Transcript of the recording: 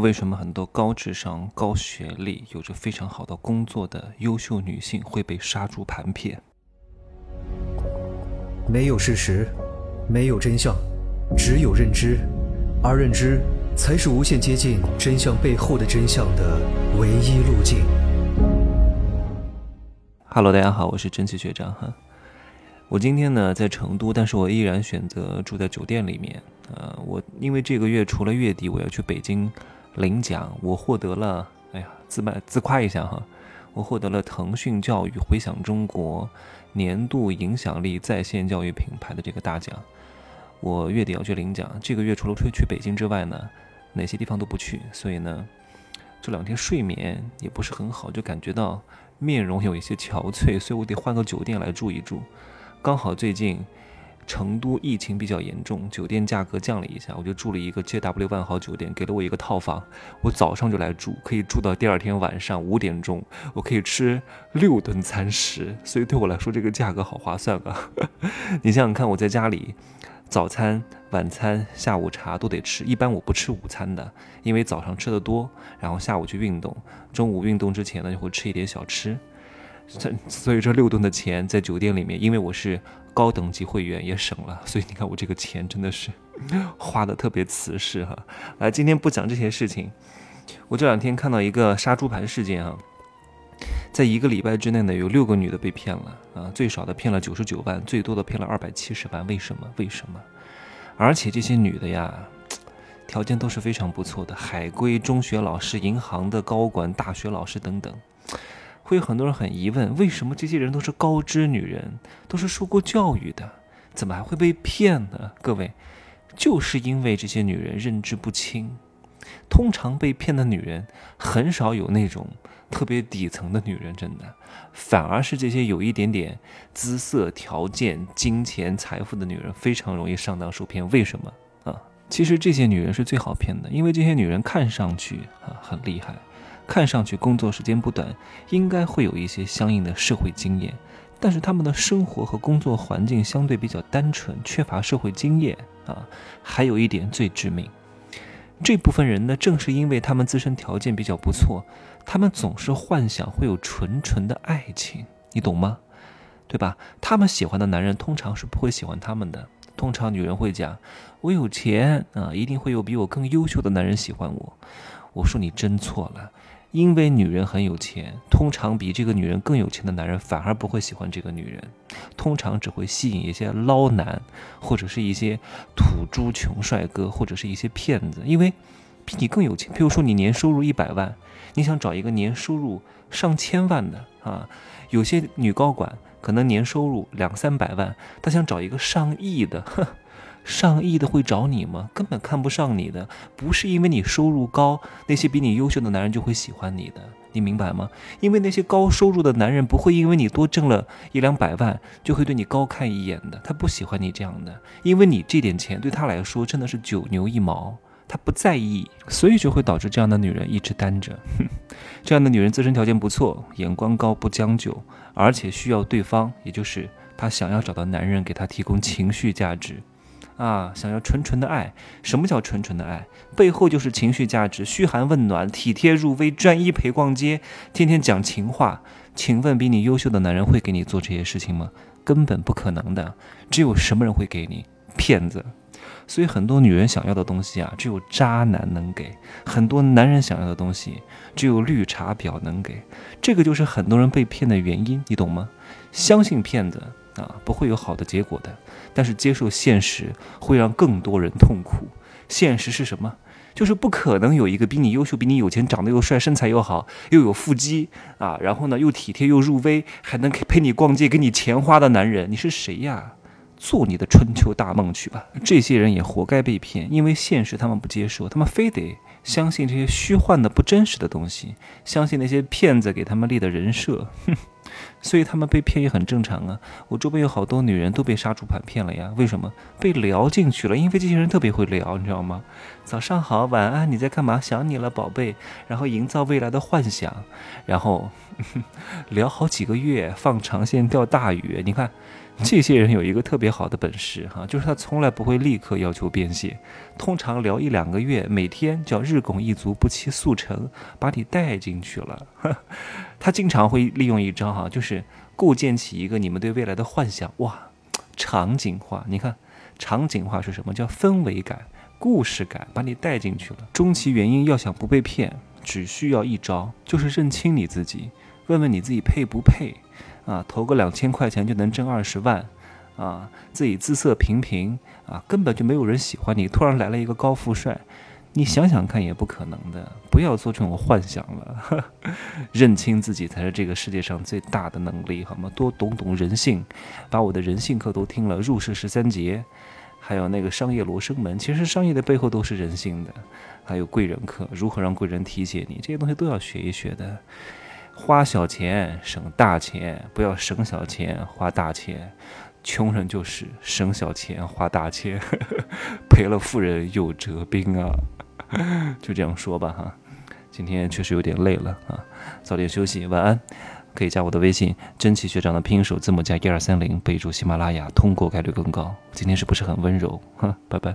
为什么很多高智商、高学历、有着非常好的工作的优秀女性会被杀猪盘骗？没有事实，没有真相，只有认知，而认知才是无限接近真相背后的真相的唯一路径。Hello，大家好，我是蒸汽学长哈。我今天呢在成都，但是我依然选择住在酒店里面。呃，我因为这个月除了月底我要去北京。领奖，我获得了，哎呀，自卖自夸一下哈，我获得了腾讯教育回响中国年度影响力在线教育品牌的这个大奖。我月底要去领奖，这个月除了去去北京之外呢，哪些地方都不去，所以呢，这两天睡眠也不是很好，就感觉到面容有一些憔悴，所以我得换个酒店来住一住。刚好最近。成都疫情比较严重，酒店价格降了一下，我就住了一个 JW 万豪酒店，给了我一个套房，我早上就来住，可以住到第二天晚上五点钟，我可以吃六顿餐食，所以对我来说这个价格好划算啊！你想想看，我在家里，早餐、晚餐、下午茶都得吃，一般我不吃午餐的，因为早上吃的多，然后下午去运动，中午运动之前呢就会吃一点小吃。所以这六顿的钱在酒店里面，因为我是高等级会员也省了，所以你看我这个钱真的是 花的特别瓷实哈。来，今天不讲这些事情，我这两天看到一个杀猪盘事件啊，在一个礼拜之内呢，有六个女的被骗了啊，最少的骗了九十九万，最多的骗了二百七十万，为什么？为什么？而且这些女的呀，条件都是非常不错的，海归、中学老师、银行的高管、大学老师等等。会有很多人很疑问，为什么这些人都是高知女人，都是受过教育的，怎么还会被骗呢？各位，就是因为这些女人认知不清。通常被骗的女人很少有那种特别底层的女人，真的，反而是这些有一点点姿色、条件、金钱、财富的女人非常容易上当受骗。为什么啊？其实这些女人是最好骗的，因为这些女人看上去啊很厉害。看上去工作时间不短，应该会有一些相应的社会经验，但是他们的生活和工作环境相对比较单纯，缺乏社会经验啊。还有一点最致命，这部分人呢，正是因为他们自身条件比较不错，他们总是幻想会有纯纯的爱情，你懂吗？对吧？他们喜欢的男人通常是不会喜欢他们的，通常女人会讲：“我有钱啊，一定会有比我更优秀的男人喜欢我。”我说你真错了。因为女人很有钱，通常比这个女人更有钱的男人反而不会喜欢这个女人，通常只会吸引一些捞男，或者是一些土猪穷帅哥，或者是一些骗子。因为比你更有钱，譬如说你年收入一百万，你想找一个年收入上千万的啊，有些女高管可能年收入两三百万，她想找一个上亿的。上亿的会找你吗？根本看不上你的，不是因为你收入高，那些比你优秀的男人就会喜欢你的，你明白吗？因为那些高收入的男人不会因为你多挣了一两百万就会对你高看一眼的，他不喜欢你这样的，因为你这点钱对他来说真的是九牛一毛，他不在意，所以就会导致这样的女人一直单着。这样的女人自身条件不错，眼光高，不将就，而且需要对方，也就是她想要找到男人给她提供情绪价值。啊，想要纯纯的爱，什么叫纯纯的爱？背后就是情绪价值，嘘寒问暖，体贴入微，专一陪逛街，天天讲情话。请问，比你优秀的男人会给你做这些事情吗？根本不可能的。只有什么人会给你？骗子。所以很多女人想要的东西啊，只有渣男能给；很多男人想要的东西，只有绿茶婊能给。这个就是很多人被骗的原因，你懂吗？相信骗子。啊，不会有好的结果的。但是接受现实会让更多人痛苦。现实是什么？就是不可能有一个比你优秀、比你有钱、长得又帅、身材又好、又有腹肌啊，然后呢又体贴又入微，还能陪你逛街、给你钱花的男人。你是谁呀？做你的春秋大梦去吧。这些人也活该被骗，因为现实他们不接受，他们非得相信这些虚幻的、不真实的东西，相信那些骗子给他们立的人设。哼。所以他们被骗也很正常啊！我周边有好多女人都被杀猪盘骗了呀。为什么？被聊进去了，因为这些人特别会聊，你知道吗？早上好，晚安，你在干嘛？想你了，宝贝。然后营造未来的幻想，然后 聊好几个月，放长线钓大鱼。你看，这些人有一个特别好的本事哈，就是他从来不会立刻要求变现，通常聊一两个月，每天叫日拱一卒，不期速成，把你带进去了。他经常会利用一招哈，就是构建起一个你们对未来的幻想，哇，场景化。你看，场景化是什么？叫氛围感、故事感，把你带进去了。终其原因，要想不被骗，只需要一招，就是认清你自己，问问你自己配不配。啊，投个两千块钱就能挣二十万，啊，自己姿色平平，啊，根本就没有人喜欢你。突然来了一个高富帅，你想想看也不可能的。不要做这种幻想了，认清自己才是这个世界上最大的能力，好吗？多懂懂人性，把我的人性课都听了，入世十三节，还有那个商业罗生门，其实商业的背后都是人性的，还有贵人课，如何让贵人提携你，这些东西都要学一学的。花小钱省大钱，不要省小钱花大钱。穷人就是省小钱花大钱，赔了富人又折兵啊！就这样说吧哈。今天确实有点累了啊，早点休息，晚安。可以加我的微信，真奇学长的拼音首字母加一二三零，备注喜马拉雅，通过概率更高。今天是不是很温柔？哈，拜拜。